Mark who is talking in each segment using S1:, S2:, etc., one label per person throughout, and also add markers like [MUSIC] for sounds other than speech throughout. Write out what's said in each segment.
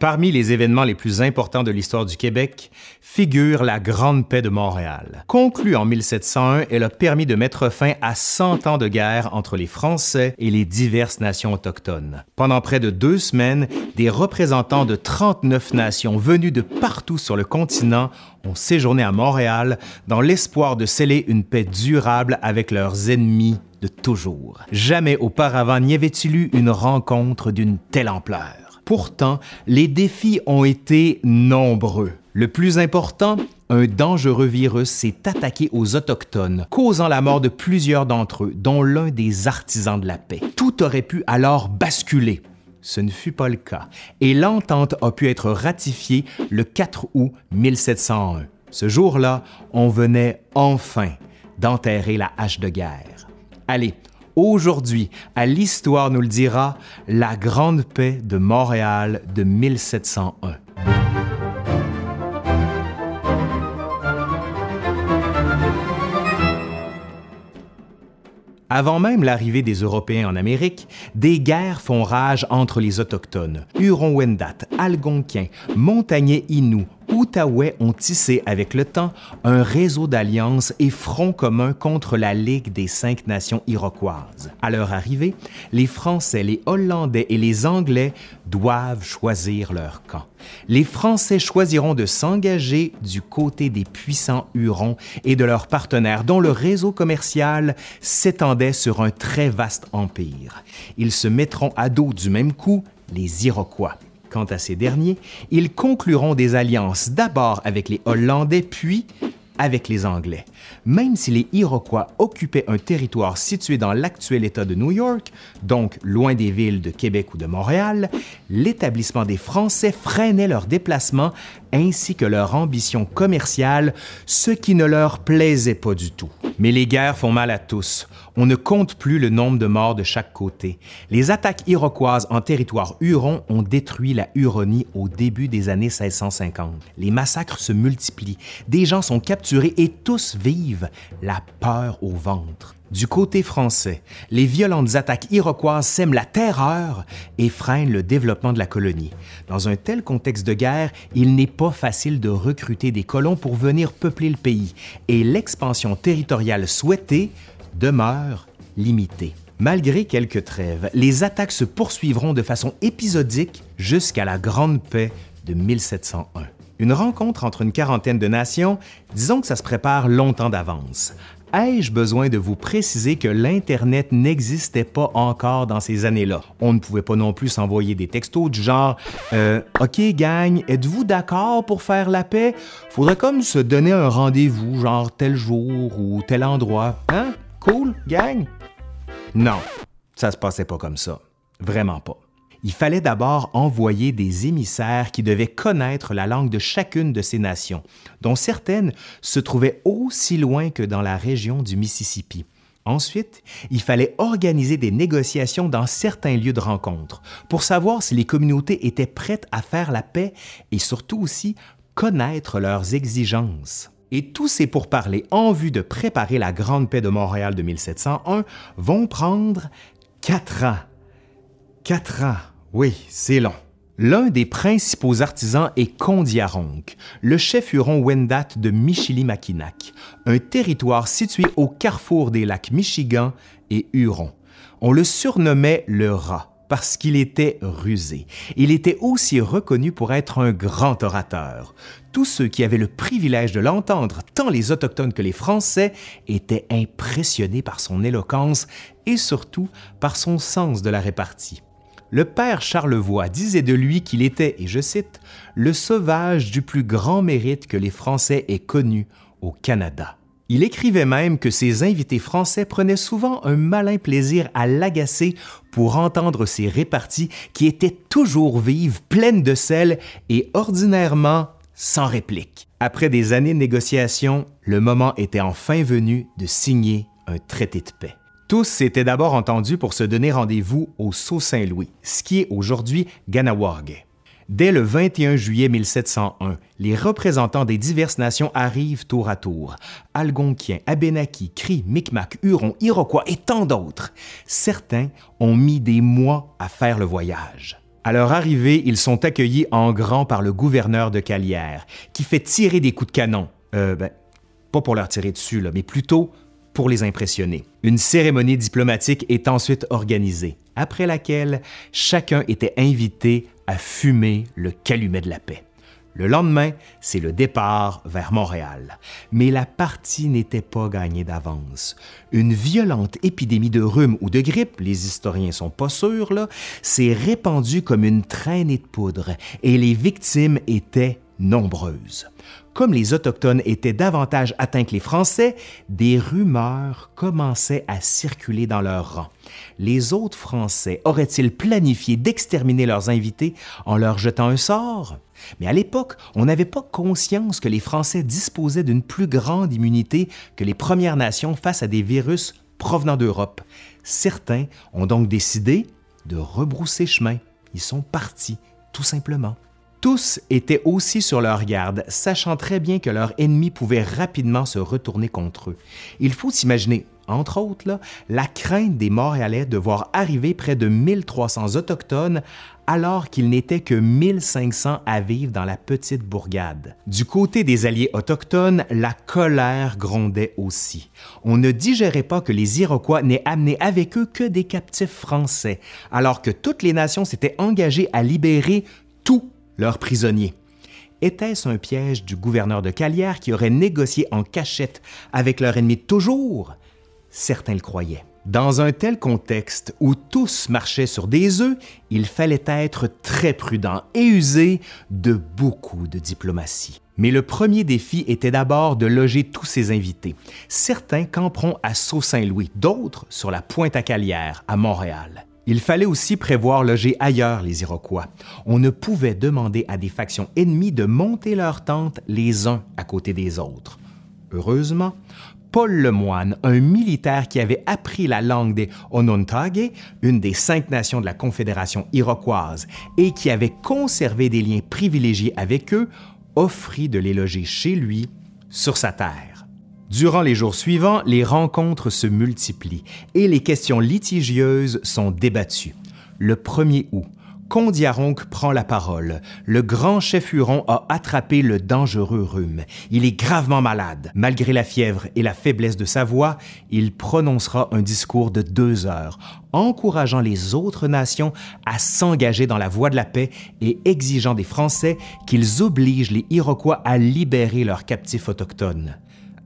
S1: Parmi les événements les plus importants de l'histoire du Québec figure la Grande Paix de Montréal. Conclue en 1701, elle a permis de mettre fin à 100 ans de guerre entre les Français et les diverses nations autochtones. Pendant près de deux semaines, des représentants de 39 nations venues de partout sur le continent ont séjourné à Montréal dans l'espoir de sceller une paix durable avec leurs ennemis de toujours. Jamais auparavant n'y avait-il eu une rencontre d'une telle ampleur. Pourtant, les défis ont été nombreux. Le plus important, un dangereux virus s'est attaqué aux Autochtones, causant la mort de plusieurs d'entre eux, dont l'un des artisans de la paix. Tout aurait pu alors basculer. Ce ne fut pas le cas, et l'entente a pu être ratifiée le 4 août 1701. Ce jour-là, on venait enfin d'enterrer la hache de guerre. Allez, Aujourd'hui, à l'Histoire nous le dira, la Grande Paix de Montréal de 1701. Avant même l'arrivée des Européens en Amérique, des guerres font rage entre les Autochtones. Huron-Wendat, Algonquins, Montagnais Inuits, Outaouais ont tissé avec le temps un réseau d'alliances et fronts communs contre la Ligue des cinq nations iroquoises. À leur arrivée, les Français, les Hollandais et les Anglais doivent choisir leur camp. Les Français choisiront de s'engager du côté des puissants Hurons et de leurs partenaires dont le réseau commercial s'étendait sur un très vaste empire. Ils se mettront à dos du même coup les Iroquois. Quant à ces derniers, ils concluront des alliances d'abord avec les Hollandais, puis avec les Anglais. Même si les Iroquois occupaient un territoire situé dans l'actuel État de New York, donc loin des villes de Québec ou de Montréal, l'établissement des Français freinait leurs déplacements ainsi que leur ambition commerciale, ce qui ne leur plaisait pas du tout. Mais les guerres font mal à tous. On ne compte plus le nombre de morts de chaque côté. Les attaques iroquoises en territoire huron ont détruit la Huronie au début des années 1650. Les massacres se multiplient, des gens sont capturés et tous vivent la peur au ventre. Du côté français, les violentes attaques iroquoises sèment la terreur et freinent le développement de la colonie. Dans un tel contexte de guerre, il n'est pas facile de recruter des colons pour venir peupler le pays et l'expansion territoriale souhaitée demeure limitée. Malgré quelques trêves, les attaques se poursuivront de façon épisodique jusqu'à la Grande Paix de 1701. Une rencontre entre une quarantaine de nations, disons que ça se prépare longtemps d'avance. Ai-je besoin de vous préciser que l'Internet n'existait pas encore dans ces années-là? On ne pouvait pas non plus s'envoyer des textos du genre euh, OK, gang, êtes-vous d'accord pour faire la paix? Faudrait comme se donner un rendez-vous, genre tel jour ou tel endroit. Hein? Cool, gang? Non, ça se passait pas comme ça. Vraiment pas il fallait d'abord envoyer des émissaires qui devaient connaître la langue de chacune de ces nations, dont certaines se trouvaient aussi loin que dans la région du Mississippi. Ensuite, il fallait organiser des négociations dans certains lieux de rencontre pour savoir si les communautés étaient prêtes à faire la paix et surtout aussi connaître leurs exigences. Et tous ces pourparlers en vue de préparer la Grande Paix de Montréal de 1701 vont prendre quatre ans. Quatre ans. Oui, c'est long. L'un des principaux artisans est Kondiaronk, le chef huron Wendat de Michilimackinac, un territoire situé au carrefour des lacs Michigan et Huron. On le surnommait le rat parce qu'il était rusé. Il était aussi reconnu pour être un grand orateur. Tous ceux qui avaient le privilège de l'entendre, tant les Autochtones que les Français, étaient impressionnés par son éloquence et surtout par son sens de la répartie le père Charlevoix disait de lui qu'il était, et je cite, le sauvage du plus grand mérite que les Français aient connu au Canada. Il écrivait même que ses invités français prenaient souvent un malin plaisir à l'agacer pour entendre ses réparties qui étaient toujours vives, pleines de sel et ordinairement sans réplique. Après des années de négociations, le moment était enfin venu de signer un traité de paix. Tous s'étaient d'abord entendus pour se donner rendez-vous au Sault-Saint-Louis, ce qui est aujourd'hui Ganawag. Dès le 21 juillet 1701, les représentants des diverses nations arrivent tour à tour. Algonquiens, Abénakis, Cris, Micmac, Hurons, Iroquois et tant d'autres. Certains ont mis des mois à faire le voyage. À leur arrivée, ils sont accueillis en grand par le gouverneur de Calière, qui fait tirer des coups de canon. Euh, ben, pas pour leur tirer dessus, mais plutôt pour les impressionner. Une cérémonie diplomatique est ensuite organisée, après laquelle chacun était invité à fumer le calumet de la paix. Le lendemain, c'est le départ vers Montréal. Mais la partie n'était pas gagnée d'avance. Une violente épidémie de rhume ou de grippe, les historiens sont pas sûrs, s'est répandue comme une traînée de poudre et les victimes étaient nombreuses. Comme les Autochtones étaient davantage atteints que les Français, des rumeurs commençaient à circuler dans leurs rangs. Les autres Français auraient-ils planifié d'exterminer leurs invités en leur jetant un sort? Mais à l'époque, on n'avait pas conscience que les Français disposaient d'une plus grande immunité que les Premières Nations face à des virus provenant d'Europe. Certains ont donc décidé de rebrousser chemin. Ils sont partis, tout simplement. Tous étaient aussi sur leur garde, sachant très bien que leur ennemi pouvait rapidement se retourner contre eux. Il faut s'imaginer, entre autres, la crainte des Montréalais de voir arriver près de 1300 Autochtones alors qu'il n'était que 1500 à vivre dans la petite bourgade. Du côté des alliés autochtones, la colère grondait aussi. On ne digérait pas que les Iroquois n'aient amené avec eux que des captifs français, alors que toutes les nations s'étaient engagées à libérer tous leurs prisonniers. Était-ce un piège du gouverneur de Calière qui aurait négocié en cachette avec leur ennemi toujours? Certains le croyaient. Dans un tel contexte où tous marchaient sur des œufs, il fallait être très prudent et user de beaucoup de diplomatie. Mais le premier défi était d'abord de loger tous ces invités. Certains camperont à Sault-Saint-Louis, d'autres sur la Pointe-à-Calière, à Montréal. Il fallait aussi prévoir loger ailleurs les Iroquois. On ne pouvait demander à des factions ennemies de monter leurs tentes les uns à côté des autres. Heureusement, Paul Lemoine, un militaire qui avait appris la langue des Onontague, une des cinq nations de la Confédération iroquoise, et qui avait conservé des liens privilégiés avec eux, offrit de les loger chez lui, sur sa terre. Durant les jours suivants, les rencontres se multiplient et les questions litigieuses sont débattues. Le 1er août, Condiaronc prend la parole. Le grand chef Huron a attrapé le dangereux rhume. Il est gravement malade. Malgré la fièvre et la faiblesse de sa voix, il prononcera un discours de deux heures, encourageant les autres nations à s'engager dans la voie de la paix et exigeant des Français qu'ils obligent les Iroquois à libérer leurs captifs autochtones.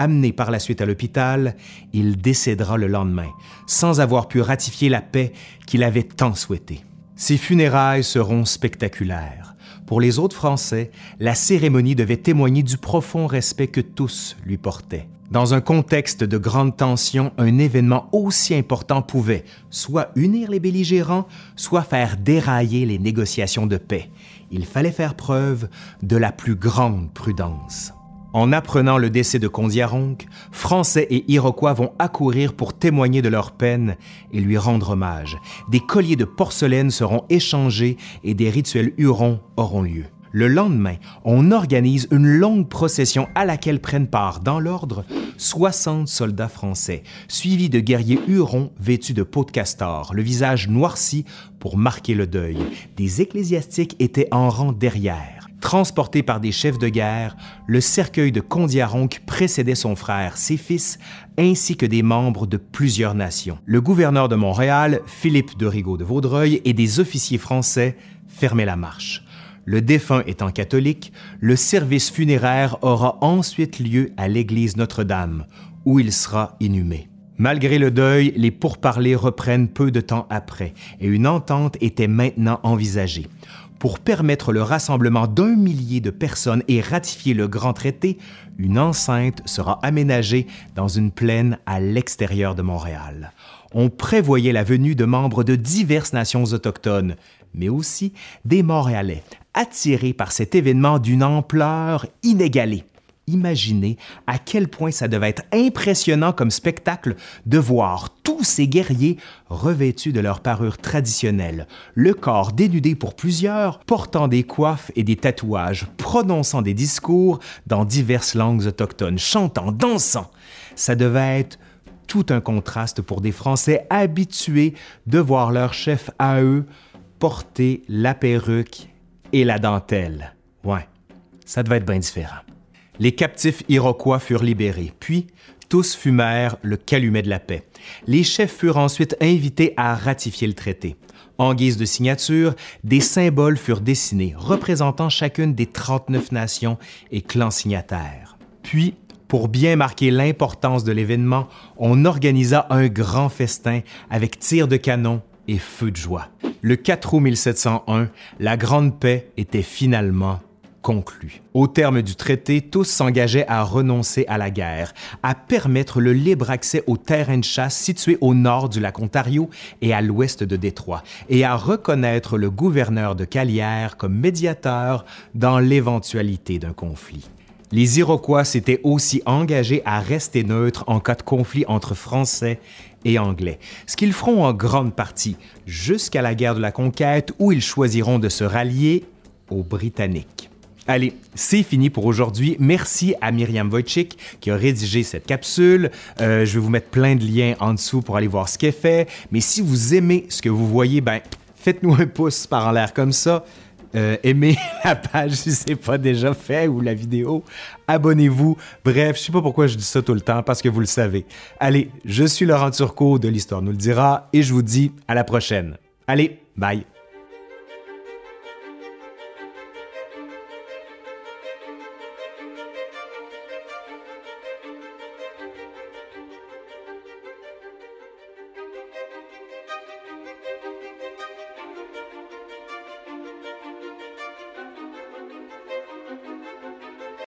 S1: Amené par la suite à l'hôpital, il décédera le lendemain, sans avoir pu ratifier la paix qu'il avait tant souhaitée. Ses funérailles seront spectaculaires. Pour les autres Français, la cérémonie devait témoigner du profond respect que tous lui portaient. Dans un contexte de grande tension, un événement aussi important pouvait soit unir les belligérants, soit faire dérailler les négociations de paix. Il fallait faire preuve de la plus grande prudence. En apprenant le décès de Condiaronc, Français et Iroquois vont accourir pour témoigner de leur peine et lui rendre hommage. Des colliers de porcelaine seront échangés et des rituels hurons auront lieu. Le lendemain, on organise une longue procession à laquelle prennent part, dans l'ordre, 60 soldats français, suivis de guerriers hurons vêtus de peau de castor, le visage noirci pour marquer le deuil. Des ecclésiastiques étaient en rang derrière. Transporté par des chefs de guerre, le cercueil de Condiaronc précédait son frère, ses fils, ainsi que des membres de plusieurs nations. Le gouverneur de Montréal, Philippe de Rigaud de Vaudreuil, et des officiers français fermaient la marche. Le défunt étant catholique, le service funéraire aura ensuite lieu à l'église Notre-Dame, où il sera inhumé. Malgré le deuil, les pourparlers reprennent peu de temps après, et une entente était maintenant envisagée. Pour permettre le rassemblement d'un millier de personnes et ratifier le grand traité, une enceinte sera aménagée dans une plaine à l'extérieur de Montréal. On prévoyait la venue de membres de diverses nations autochtones, mais aussi des Montréalais, attirés par cet événement d'une ampleur inégalée. Imaginez à quel point ça devait être impressionnant comme spectacle de voir tous ces guerriers revêtus de leur parure traditionnelle, le corps dénudé pour plusieurs, portant des coiffes et des tatouages, prononçant des discours dans diverses langues autochtones, chantant, dansant. Ça devait être tout un contraste pour des Français habitués de voir leur chef à eux porter la perruque et la dentelle. Ouais, ça devait être bien différent. Les captifs iroquois furent libérés, puis tous fumèrent le calumet de la paix. Les chefs furent ensuite invités à ratifier le traité. En guise de signature, des symboles furent dessinés représentant chacune des 39 nations et clans signataires. Puis, pour bien marquer l'importance de l'événement, on organisa un grand festin avec tirs de canon et feux de joie. Le 4 août 1701, la Grande Paix était finalement conclue. Au terme du traité, tous s'engageaient à renoncer à la guerre, à permettre le libre accès aux terrains de chasse situés au nord du lac Ontario et à l'ouest de Détroit, et à reconnaître le gouverneur de Calière comme médiateur dans l'éventualité d'un conflit. Les Iroquois s'étaient aussi engagés à rester neutres en cas de conflit entre Français et Anglais, ce qu'ils feront en grande partie jusqu'à la guerre de la conquête où ils choisiront de se rallier aux Britanniques. Allez, c'est fini pour aujourd'hui. Merci à Myriam Wojcik qui a rédigé cette capsule. Euh, je vais vous mettre plein de liens en dessous pour aller voir ce qu'elle fait. Mais si vous aimez ce que vous voyez, ben faites-nous un pouce par en l'air comme ça. Euh, aimez [LAUGHS] la page si c'est pas déjà fait ou la vidéo. Abonnez-vous. Bref, je sais pas pourquoi je dis ça tout le temps parce que vous le savez. Allez, je suis Laurent Turcot de l'Histoire nous le dira et je vous dis à la prochaine. Allez, bye.